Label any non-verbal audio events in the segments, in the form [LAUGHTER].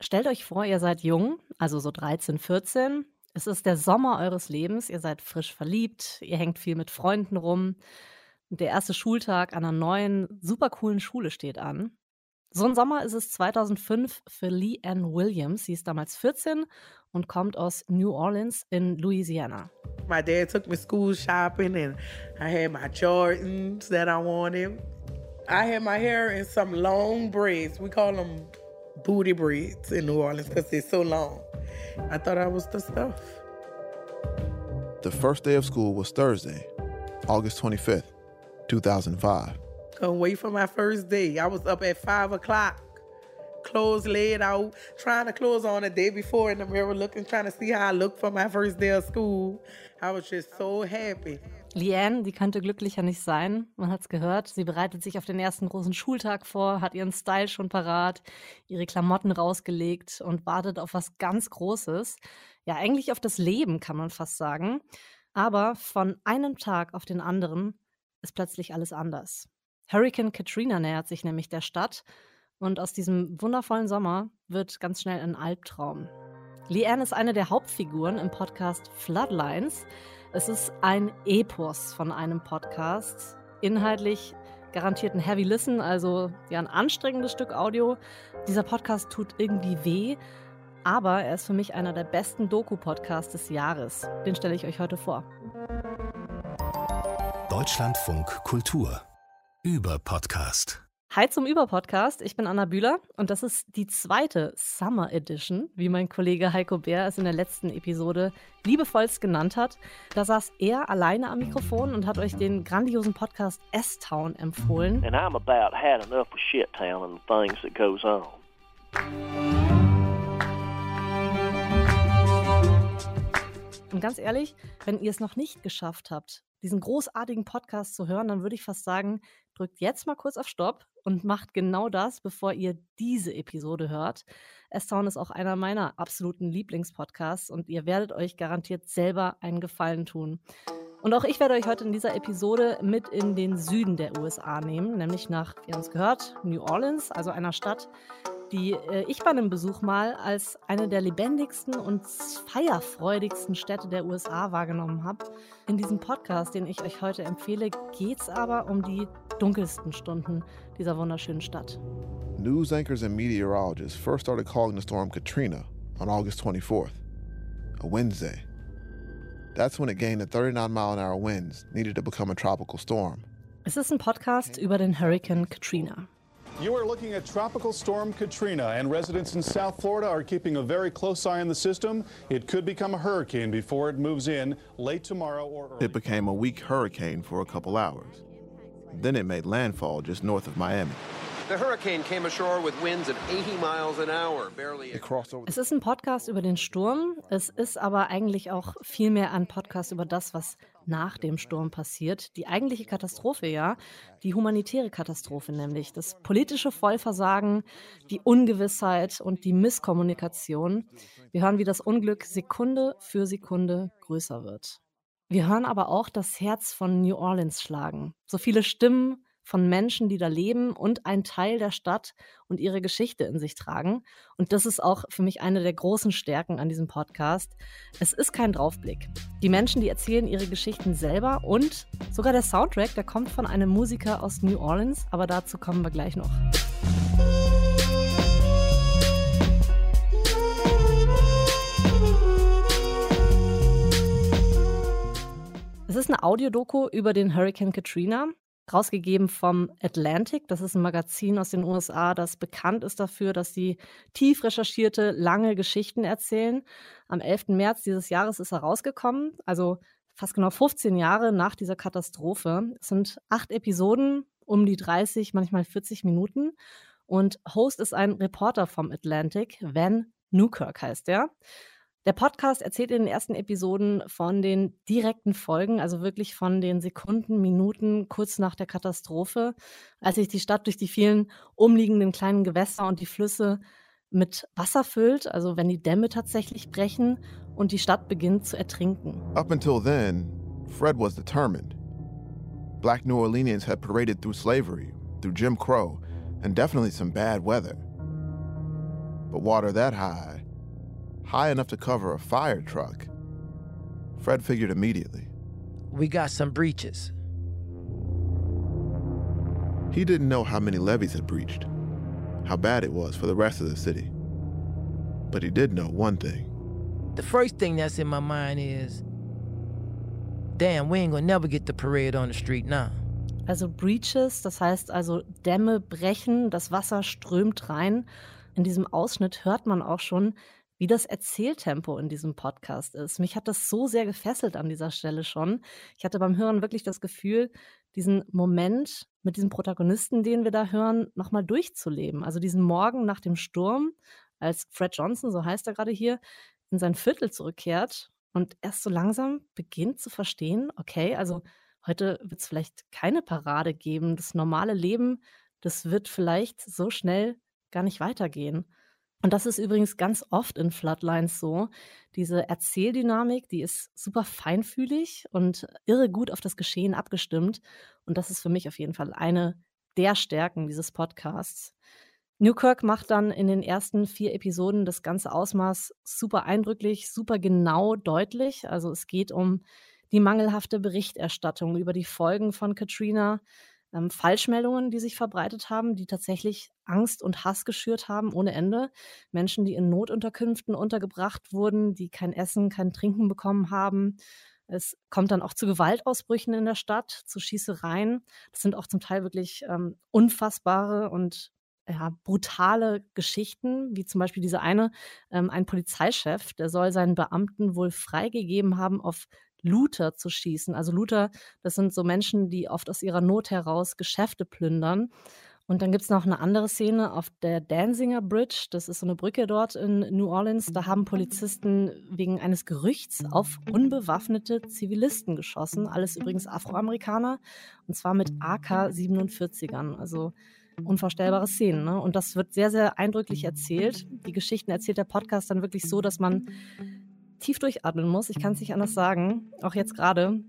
Stellt euch vor, ihr seid jung, also so 13, 14. Es ist der Sommer eures Lebens, ihr seid frisch verliebt, ihr hängt viel mit Freunden rum. Der erste Schultag an einer neuen, super coolen Schule steht an. So ein Sommer ist es 2005 für Lee Ann Williams. Sie ist damals 14 und kommt aus New Orleans in Louisiana. My dad took me school shopping and I had my Jordans that I wanted. I had my hair in some long braids. We call them booty braids in New Orleans because they're so long. I thought I was the stuff. The first day of school was Thursday, August 25th, 2005. Couldn't wait for my first day. I was up at five o'clock, clothes laid out, trying to clothes on the day before in the mirror, looking, trying to see how I looked for my first day of school. I was just so happy. Liane, die könnte glücklicher nicht sein. Man hat's gehört. Sie bereitet sich auf den ersten großen Schultag vor, hat ihren Style schon parat, ihre Klamotten rausgelegt und wartet auf was ganz Großes. Ja, eigentlich auf das Leben, kann man fast sagen. Aber von einem Tag auf den anderen ist plötzlich alles anders. Hurricane Katrina nähert sich nämlich der Stadt und aus diesem wundervollen Sommer wird ganz schnell ein Albtraum. Leanne ist eine der Hauptfiguren im Podcast Floodlines. Es ist ein Epos von einem Podcast. Inhaltlich garantiert ein Heavy Listen, also ja ein anstrengendes Stück Audio. Dieser Podcast tut irgendwie weh, aber er ist für mich einer der besten Doku-Podcasts des Jahres. Den stelle ich euch heute vor. Deutschlandfunk Kultur über Podcast. Hi zum Über-Podcast. Ich bin Anna Bühler und das ist die zweite Summer Edition, wie mein Kollege Heiko Bär es in der letzten Episode liebevollst genannt hat. Da saß er alleine am Mikrofon und hat euch den grandiosen Podcast S-Town empfohlen. And I'm about had enough of shit town and the things that goes on. Und ganz ehrlich, wenn ihr es noch nicht geschafft habt, diesen großartigen Podcast zu hören, dann würde ich fast sagen, drückt jetzt mal kurz auf Stopp und macht genau das, bevor ihr diese Episode hört. S-Town ist auch einer meiner absoluten Lieblingspodcasts und ihr werdet euch garantiert selber einen Gefallen tun. Und auch ich werde euch heute in dieser Episode mit in den Süden der USA nehmen, nämlich nach, wie ihr uns gehört, New Orleans, also einer Stadt, die äh, ich bei einem Besuch mal als eine der lebendigsten und feierfreudigsten Städte der USA wahrgenommen habe. In diesem Podcast, den ich euch heute empfehle, geht es aber um die dunkelsten Stunden dieser wunderschönen Stadt. News anchors and meteorologists first started calling the storm Katrina on August 24th, a Wednesday. That's when it gained the 39 mile an hour winds needed to become a tropical storm. Es ist ein Podcast über den Hurricane Katrina. You are looking at Tropical Storm Katrina, and residents in South Florida are keeping a very close eye on the system. It could become a hurricane before it moves in late tomorrow or early. It became a weak hurricane for a couple hours. Then it made landfall just north of Miami. The hurricane came ashore with winds at 80 miles an hour, barely. It crossed over. Es ist ein Podcast über den Sturm. Es ist aber eigentlich auch vielmehr ein Podcast über das, was nach dem Sturm passiert. Die eigentliche Katastrophe, ja. Die humanitäre Katastrophe nämlich. Das politische Vollversagen, die Ungewissheit und die Misskommunikation. Wir hören, wie das Unglück Sekunde für Sekunde größer wird. Wir hören aber auch das Herz von New Orleans schlagen. So viele Stimmen von Menschen, die da leben und einen Teil der Stadt und ihre Geschichte in sich tragen. Und das ist auch für mich eine der großen Stärken an diesem Podcast. Es ist kein Draufblick. Die Menschen, die erzählen ihre Geschichten selber und sogar der Soundtrack, der kommt von einem Musiker aus New Orleans, aber dazu kommen wir gleich noch. Es ist eine Audiodoku über den Hurricane Katrina rausgegeben vom Atlantic. Das ist ein Magazin aus den USA, das bekannt ist dafür, dass sie tief recherchierte, lange Geschichten erzählen. Am 11. März dieses Jahres ist er rausgekommen, also fast genau 15 Jahre nach dieser Katastrophe. Es sind acht Episoden, um die 30, manchmal 40 Minuten. Und Host ist ein Reporter vom Atlantic, Van Newkirk heißt er. Der Podcast erzählt in den ersten Episoden von den direkten Folgen, also wirklich von den Sekunden, Minuten kurz nach der Katastrophe, als sich die Stadt durch die vielen umliegenden kleinen Gewässer und die Flüsse mit Wasser füllt, also wenn die Dämme tatsächlich brechen und die Stadt beginnt zu ertrinken. Up until then, Fred was determined. Black New Orleanians had paraded through slavery, through Jim Crow, and definitely some bad weather. But water that high, high enough to cover a fire truck, Fred figured immediately. We got some breaches. He didn't know how many levees had breached, how bad it was for the rest of the city. But he did know one thing. The first thing that's in my mind is, damn, we ain't gonna never get the parade on the street now. Also Breaches, das heißt also Dämme brechen, das Wasser strömt rein. In diesem Ausschnitt hört man auch schon, wie das Erzähltempo in diesem Podcast ist. Mich hat das so sehr gefesselt an dieser Stelle schon. Ich hatte beim Hören wirklich das Gefühl, diesen Moment mit diesem Protagonisten, den wir da hören, nochmal durchzuleben. Also diesen Morgen nach dem Sturm, als Fred Johnson, so heißt er gerade hier, in sein Viertel zurückkehrt und erst so langsam beginnt zu verstehen, okay, also heute wird es vielleicht keine Parade geben. Das normale Leben, das wird vielleicht so schnell gar nicht weitergehen. Und das ist übrigens ganz oft in Floodlines so. Diese Erzähldynamik, die ist super feinfühlig und irre gut auf das Geschehen abgestimmt. Und das ist für mich auf jeden Fall eine der Stärken dieses Podcasts. Newkirk macht dann in den ersten vier Episoden das ganze Ausmaß super eindrücklich, super genau deutlich. Also es geht um die mangelhafte Berichterstattung über die Folgen von Katrina, ähm, Falschmeldungen, die sich verbreitet haben, die tatsächlich Angst und Hass geschürt haben ohne Ende. Menschen, die in Notunterkünften untergebracht wurden, die kein Essen, kein Trinken bekommen haben. Es kommt dann auch zu Gewaltausbrüchen in der Stadt, zu Schießereien. Das sind auch zum Teil wirklich ähm, unfassbare und ja, brutale Geschichten, wie zum Beispiel diese eine, ähm, ein Polizeichef, der soll seinen Beamten wohl freigegeben haben, auf Looter zu schießen. Also Looter, das sind so Menschen, die oft aus ihrer Not heraus Geschäfte plündern. Und dann gibt es noch eine andere Szene auf der Danzinger Bridge. Das ist so eine Brücke dort in New Orleans. Da haben Polizisten wegen eines Gerüchts auf unbewaffnete Zivilisten geschossen. Alles übrigens Afroamerikaner. Und zwar mit AK-47ern. Also unvorstellbare Szenen. Ne? Und das wird sehr, sehr eindrücklich erzählt. Die Geschichten erzählt der Podcast dann wirklich so, dass man tief durchatmen muss. Ich kann es nicht anders sagen. Auch jetzt gerade.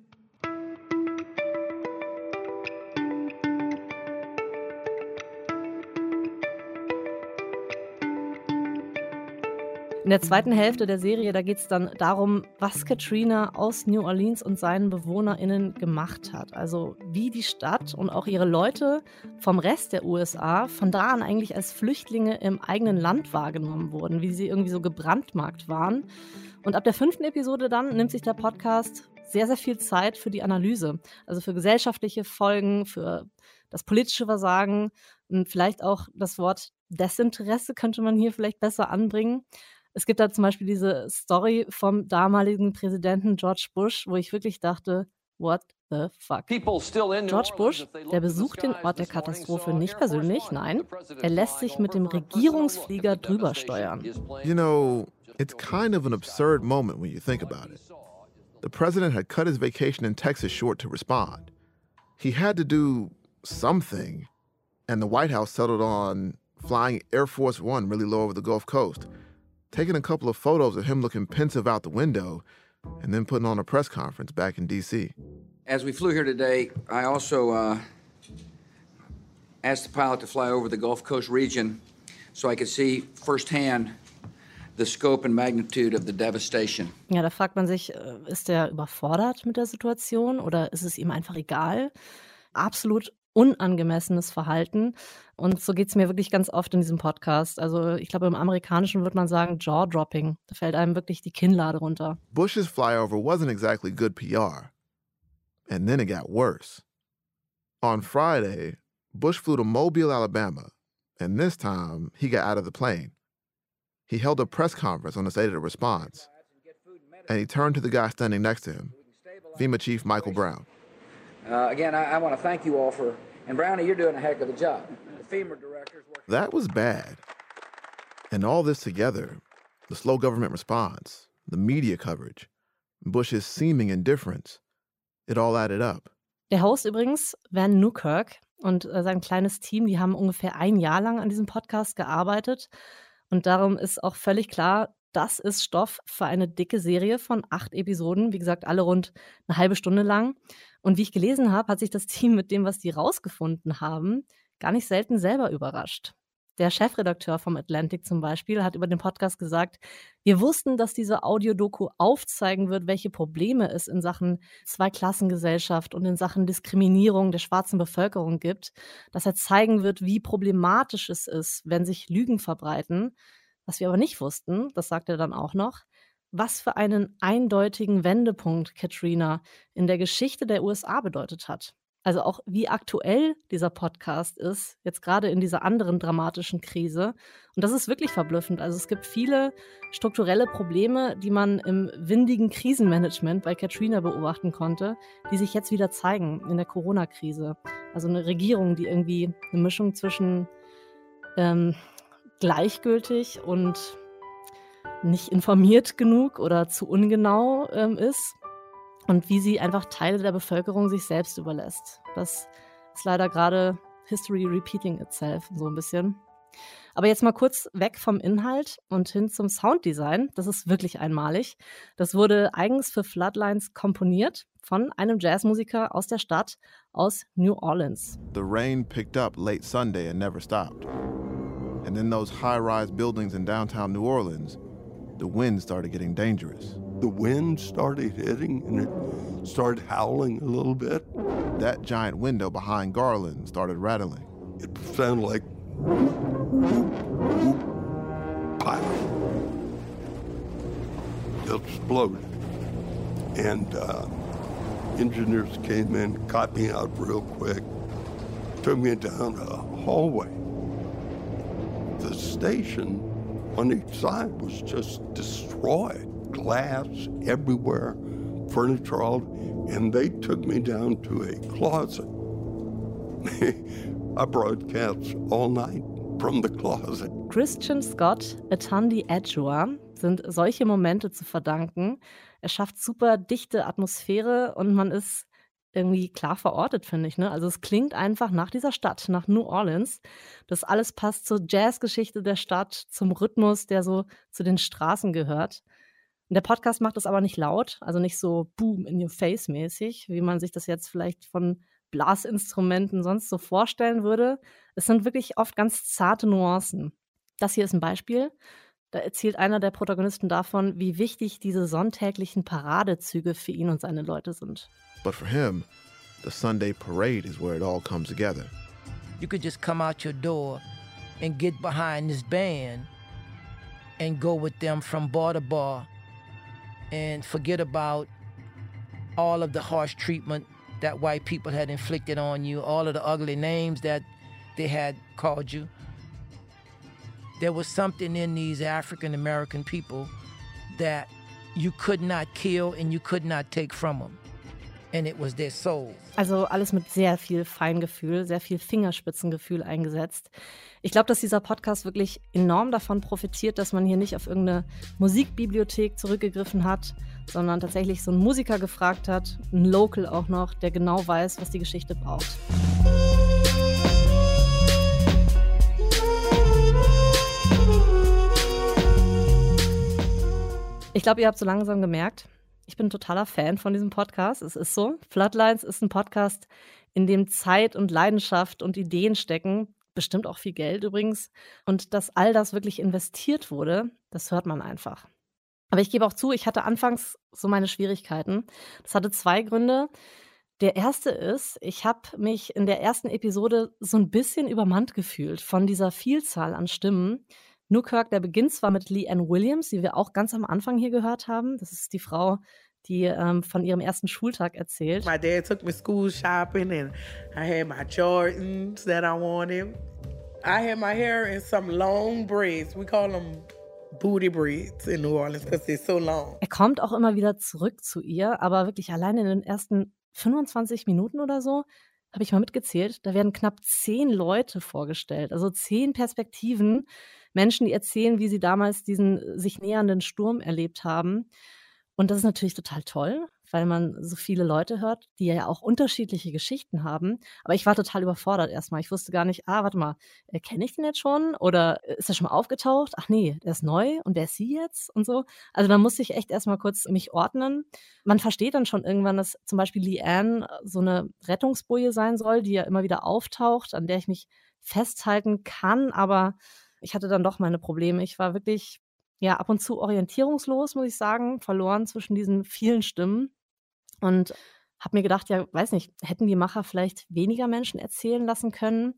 In der zweiten Hälfte der Serie, da geht es dann darum, was Katrina aus New Orleans und seinen BewohnerInnen gemacht hat. Also wie die Stadt und auch ihre Leute vom Rest der USA von da an eigentlich als Flüchtlinge im eigenen Land wahrgenommen wurden, wie sie irgendwie so gebrandmarkt waren. Und ab der fünften Episode dann nimmt sich der Podcast sehr, sehr viel Zeit für die Analyse. Also für gesellschaftliche Folgen, für das politische Versagen und vielleicht auch das Wort Desinteresse könnte man hier vielleicht besser anbringen. Es gibt da zum Beispiel diese Story vom damaligen Präsidenten George Bush, wo ich wirklich dachte, what the fuck? George Bush, der besucht den Ort der Katastrophe nicht persönlich, nein, er lässt sich mit dem Regierungsflieger drüber steuern. You know, It's kind of an absurd moment when you think about it. The president had cut his vacation in Texas short to respond. He had to do something, and the White House settled on flying Air Force One really low over the Gulf Coast, taking a couple of photos of him looking pensive out the window, and then putting on a press conference back in D.C. As we flew here today, I also uh, asked the pilot to fly over the Gulf Coast region so I could see firsthand the scope and magnitude of the devastation. Ja, da fragt man sich, äh, ist er überfordert mit der Situation oder ist es ihm einfach egal? Absolut unangemessenes Verhalten. Und so geht es mir wirklich ganz oft in diesem Podcast. Also ich glaube, im Amerikanischen würde man sagen Jaw-Dropping. Da fällt einem wirklich die Kinnlade runter. Bush's flyover wasn't exactly good PR. And then it got worse. On Friday, Bush flew to Mobile, Alabama. And this time, he got out of the plane. He held a press conference on the state of the response, and he turned to the guy standing next to him, FEMA Chief Michael Brown. Uh, again, I, I want to thank you all for, and Brownie, you're doing a heck of a job. The FEMA directors. That was bad. And all this together the slow government response, the media coverage, Bush's seeming indifference it all added up. Der Host übrigens, Van Newkirk und äh, sein kleines Team, die haben ungefähr ein Jahr lang an diesem Podcast gearbeitet. Und darum ist auch völlig klar, das ist Stoff für eine dicke Serie von acht Episoden. Wie gesagt, alle rund eine halbe Stunde lang. Und wie ich gelesen habe, hat sich das [LAUGHS] Team mit dem, was die rausgefunden haben, gar nicht selten selber überrascht. Der Chefredakteur vom Atlantic zum Beispiel hat über den Podcast gesagt, wir wussten, dass diese Audiodoku aufzeigen wird, welche Probleme es in Sachen Zweiklassengesellschaft und in Sachen Diskriminierung der schwarzen Bevölkerung gibt, dass er zeigen wird, wie problematisch es ist, wenn sich Lügen verbreiten. Was wir aber nicht wussten, das sagt er dann auch noch, was für einen eindeutigen Wendepunkt Katrina in der Geschichte der USA bedeutet hat. Also auch wie aktuell dieser Podcast ist, jetzt gerade in dieser anderen dramatischen Krise. Und das ist wirklich verblüffend. Also es gibt viele strukturelle Probleme, die man im windigen Krisenmanagement bei Katrina beobachten konnte, die sich jetzt wieder zeigen in der Corona-Krise. Also eine Regierung, die irgendwie eine Mischung zwischen ähm, gleichgültig und nicht informiert genug oder zu ungenau ähm, ist und wie sie einfach Teile der Bevölkerung sich selbst überlässt. Das ist leider gerade History repeating itself so ein bisschen. Aber jetzt mal kurz weg vom Inhalt und hin zum Sounddesign. Das ist wirklich einmalig. Das wurde eigens für Floodlines komponiert von einem Jazzmusiker aus der Stadt aus New Orleans. The rain picked up late Sunday and never stopped. And in those high-rise buildings in downtown New Orleans, the wind started getting dangerous. the wind started hitting and it started howling a little bit. That giant window behind Garland started rattling. It sounded like pop. It exploded. And uh, engineers came in, got me out real quick, took me down a hallway. The station on each side was just destroyed glass everywhere, furniture all, and they took me down to a closet. [LAUGHS] I broadcast all night from the closet. Christian Scott, Atandi Edgua sind solche Momente zu verdanken. Er schafft super dichte Atmosphäre und man ist irgendwie klar verortet, finde ich. Ne? Also es klingt einfach nach dieser Stadt, nach New Orleans. Das alles passt zur Jazzgeschichte der Stadt, zum Rhythmus, der so zu den Straßen gehört. Und der Podcast macht das aber nicht laut, also nicht so boom in your face mäßig, wie man sich das jetzt vielleicht von Blasinstrumenten sonst so vorstellen würde. Es sind wirklich oft ganz zarte Nuancen. Das hier ist ein Beispiel. Da erzählt einer der Protagonisten davon, wie wichtig diese sonntäglichen Paradezüge für ihn und seine Leute sind. But for him, the Sunday parade is where it all comes together. You could just come out your door and get behind this band and go with them from bar to bar and forget about all of the harsh treatment that white people had inflicted on you, all of the ugly names that they had called you. There was something in these African American people that you could not kill and you could not take from them. And it was their soul. Also alles mit sehr viel Feingefühl, sehr viel Fingerspitzengefühl eingesetzt. Ich glaube, dass dieser Podcast wirklich enorm davon profitiert, dass man hier nicht auf irgendeine Musikbibliothek zurückgegriffen hat, sondern tatsächlich so einen Musiker gefragt hat, einen Local auch noch, der genau weiß, was die Geschichte braucht. Ich glaube, ihr habt so langsam gemerkt, ich bin ein totaler Fan von diesem Podcast. Es ist so. Floodlines ist ein Podcast, in dem Zeit und Leidenschaft und Ideen stecken, bestimmt auch viel Geld übrigens. Und dass all das wirklich investiert wurde, das hört man einfach. Aber ich gebe auch zu, ich hatte anfangs so meine Schwierigkeiten. Das hatte zwei Gründe. Der erste ist, ich habe mich in der ersten Episode so ein bisschen übermannt gefühlt von dieser Vielzahl an Stimmen. Newkirk, der beginnt zwar mit Lee Ann Williams, die wir auch ganz am Anfang hier gehört haben. Das ist die Frau, die ähm, von ihrem ersten Schultag erzählt. My dad took me school shopping and I had my Jordans that I wanted. I had my hair in some long braids. We call them booty braids in New Orleans because they're so long. Er kommt auch immer wieder zurück zu ihr, aber wirklich allein in den ersten 25 Minuten oder so habe ich mal mitgezählt, da werden knapp zehn Leute vorgestellt, also zehn Perspektiven, Menschen, die erzählen, wie sie damals diesen sich nähernden Sturm erlebt haben. Und das ist natürlich total toll, weil man so viele Leute hört, die ja auch unterschiedliche Geschichten haben. Aber ich war total überfordert erstmal. Ich wusste gar nicht, ah, warte mal, äh, kenne ich den jetzt schon? Oder äh, ist er schon mal aufgetaucht? Ach nee, der ist neu und wer ist sie jetzt? Und so. Also da musste ich echt erstmal kurz mich ordnen. Man versteht dann schon irgendwann, dass zum Beispiel Leanne so eine Rettungsboje sein soll, die ja immer wieder auftaucht, an der ich mich festhalten kann, aber ich hatte dann doch meine Probleme. Ich war wirklich ja ab und zu orientierungslos, muss ich sagen, verloren zwischen diesen vielen Stimmen und habe mir gedacht, ja, weiß nicht, hätten die Macher vielleicht weniger Menschen erzählen lassen können?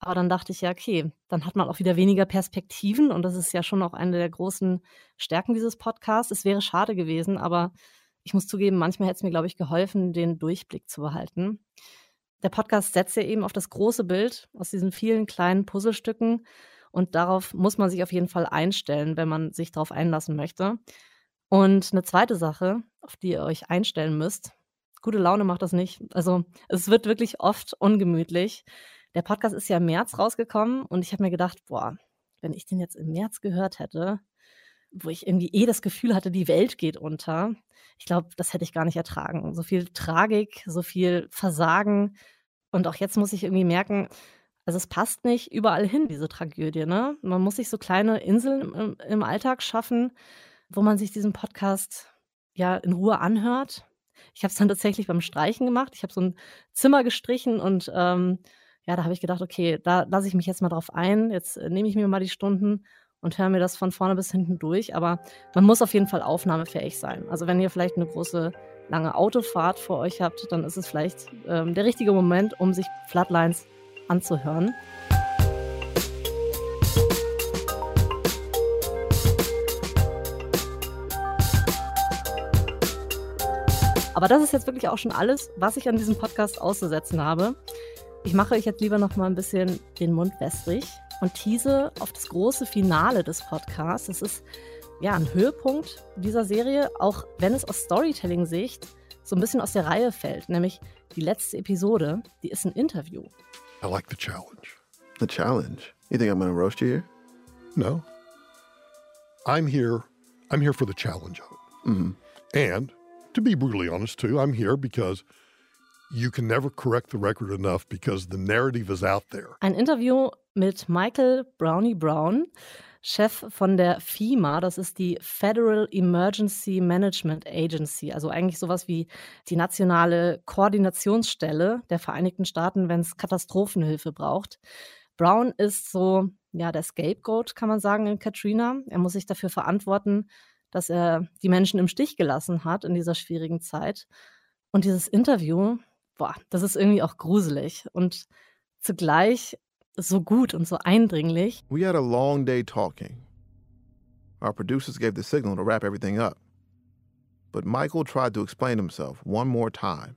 Aber dann dachte ich ja, okay, dann hat man auch wieder weniger Perspektiven und das ist ja schon auch eine der großen Stärken dieses Podcasts. Es wäre schade gewesen, aber ich muss zugeben, manchmal hätte es mir, glaube ich, geholfen, den Durchblick zu behalten. Der Podcast setzt ja eben auf das große Bild aus diesen vielen kleinen Puzzlestücken und darauf muss man sich auf jeden Fall einstellen, wenn man sich darauf einlassen möchte. Und eine zweite Sache, auf die ihr euch einstellen müsst, gute Laune macht das nicht. Also es wird wirklich oft ungemütlich. Der Podcast ist ja im März rausgekommen und ich habe mir gedacht, boah, wenn ich den jetzt im März gehört hätte, wo ich irgendwie eh das Gefühl hatte, die Welt geht unter, ich glaube, das hätte ich gar nicht ertragen. So viel Tragik, so viel Versagen. Und auch jetzt muss ich irgendwie merken, also es passt nicht überall hin, diese Tragödie. Ne? Man muss sich so kleine Inseln im, im Alltag schaffen, wo man sich diesen Podcast ja in Ruhe anhört. Ich habe es dann tatsächlich beim Streichen gemacht. Ich habe so ein Zimmer gestrichen und ähm, ja, da habe ich gedacht, okay, da lasse ich mich jetzt mal drauf ein. Jetzt äh, nehme ich mir mal die Stunden und höre mir das von vorne bis hinten durch. Aber man muss auf jeden Fall aufnahmefähig sein. Also wenn ihr vielleicht eine große, lange Autofahrt vor euch habt, dann ist es vielleicht ähm, der richtige Moment, um sich Flatlines anzuhören. Aber das ist jetzt wirklich auch schon alles, was ich an diesem Podcast auszusetzen habe. Ich mache euch jetzt lieber noch mal ein bisschen den Mund wässrig und tease auf das große Finale des Podcasts. Es ist ja ein Höhepunkt dieser Serie, auch wenn es aus Storytelling-Sicht so ein bisschen aus der Reihe fällt, nämlich die letzte Episode, die ist ein Interview. I like the challenge. The challenge? You think I'm gonna roast you here? No. I'm here. I'm here for the challenge of it. Mm-hmm. And to be brutally honest, too, I'm here because you can never correct the record enough because the narrative is out there. Ein Interview mit Michael Brownie Brown, Chef von der FEMA, das ist die Federal Emergency Management Agency, also eigentlich sowas wie die nationale Koordinationsstelle der Vereinigten Staaten, wenn es Katastrophenhilfe braucht. Brown ist so, ja, der Scapegoat, kann man sagen, in Katrina. Er muss sich dafür verantworten, dass er die Menschen im Stich gelassen hat in dieser schwierigen Zeit. Und dieses Interview, boah, das ist irgendwie auch gruselig und zugleich so gut und so eindringlich. We had a long day talking. Our producers gave the signal to wrap everything up. But Michael tried to explain himself one more time.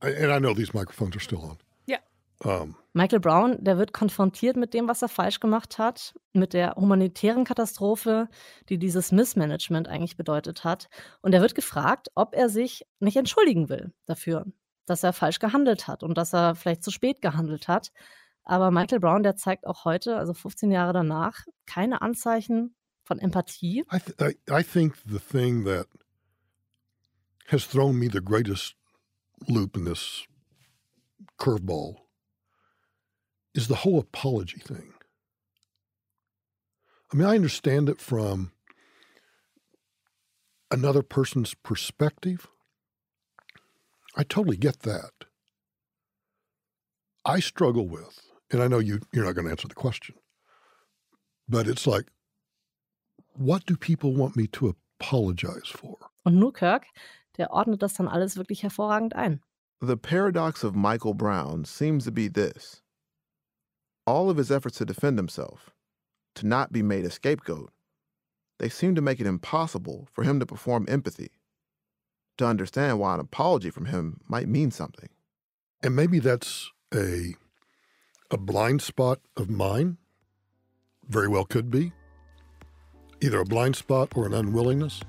And I know these microphones are still on. Ja. Um, Michael Brown, der wird konfrontiert mit dem, was er falsch gemacht hat, mit der humanitären Katastrophe, die dieses Missmanagement eigentlich bedeutet hat. Und er wird gefragt, ob er sich nicht entschuldigen will dafür, dass er falsch gehandelt hat und dass er vielleicht zu spät gehandelt hat. Aber Michael Brown, der zeigt auch heute, also 15 Jahre danach, keine Anzeichen von Empathie. I, th- I, I think the thing that has thrown me the greatest loop in this curveball is the whole apology thing. I mean, I understand it from another person's perspective. I totally get that. I struggle with, and I know you, you're not going to answer the question, but it's like, what do people want me to apologize for? Und Newkirk, der ordnet das dann alles wirklich hervorragend ein. The paradox of Michael Brown seems to be this all of his efforts to defend himself, to not be made a scapegoat, they seem to make it impossible for him to perform empathy, to understand why an apology from him might mean something. And maybe that's a a blind spot of mine. Very well could be. Either a blind spot or an unwillingness.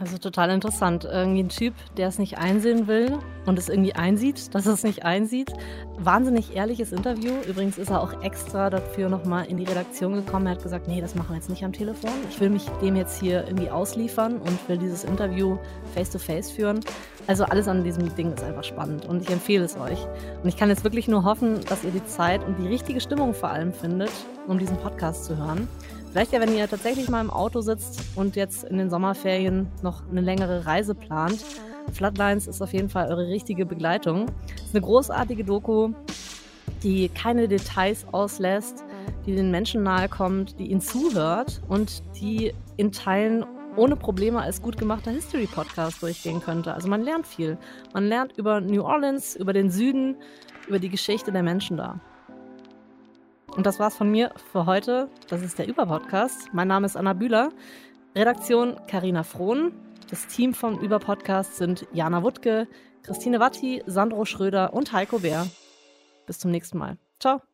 Also total interessant. Irgendwie ein Typ, der es nicht einsehen will und es irgendwie einsieht, dass er es nicht einsieht. Wahnsinnig ehrliches Interview. Übrigens ist er auch extra dafür nochmal in die Redaktion gekommen. Er hat gesagt, nee, das machen wir jetzt nicht am Telefon. Ich will mich dem jetzt hier irgendwie ausliefern und will dieses Interview face-to-face -face führen. Also alles an diesem Ding ist einfach spannend und ich empfehle es euch. Und ich kann jetzt wirklich nur hoffen, dass ihr die Zeit und die richtige Stimmung vor allem findet, um diesen Podcast zu hören. Vielleicht ja, wenn ihr tatsächlich mal im Auto sitzt und jetzt in den Sommerferien noch eine längere Reise plant. Flatlines ist auf jeden Fall eure richtige Begleitung. Ist eine großartige Doku. die keine Details auslässt, die den Menschen nahe kommt, die ihnen zuhört und die in Teilen ohne Probleme als gut gemachter History-Podcast durchgehen könnte. Also man lernt viel. Man lernt über New Orleans, über den Süden, über die Geschichte der Menschen da. Und das war's von mir für heute. Das ist der Über-Podcast. Mein Name ist Anna Bühler. Redaktion Karina Frohn. Das Team vom Über-Podcast sind Jana Wuttke, Christine Watti, Sandro Schröder und Heiko Bär. Bis zum nächsten Mal. Ciao.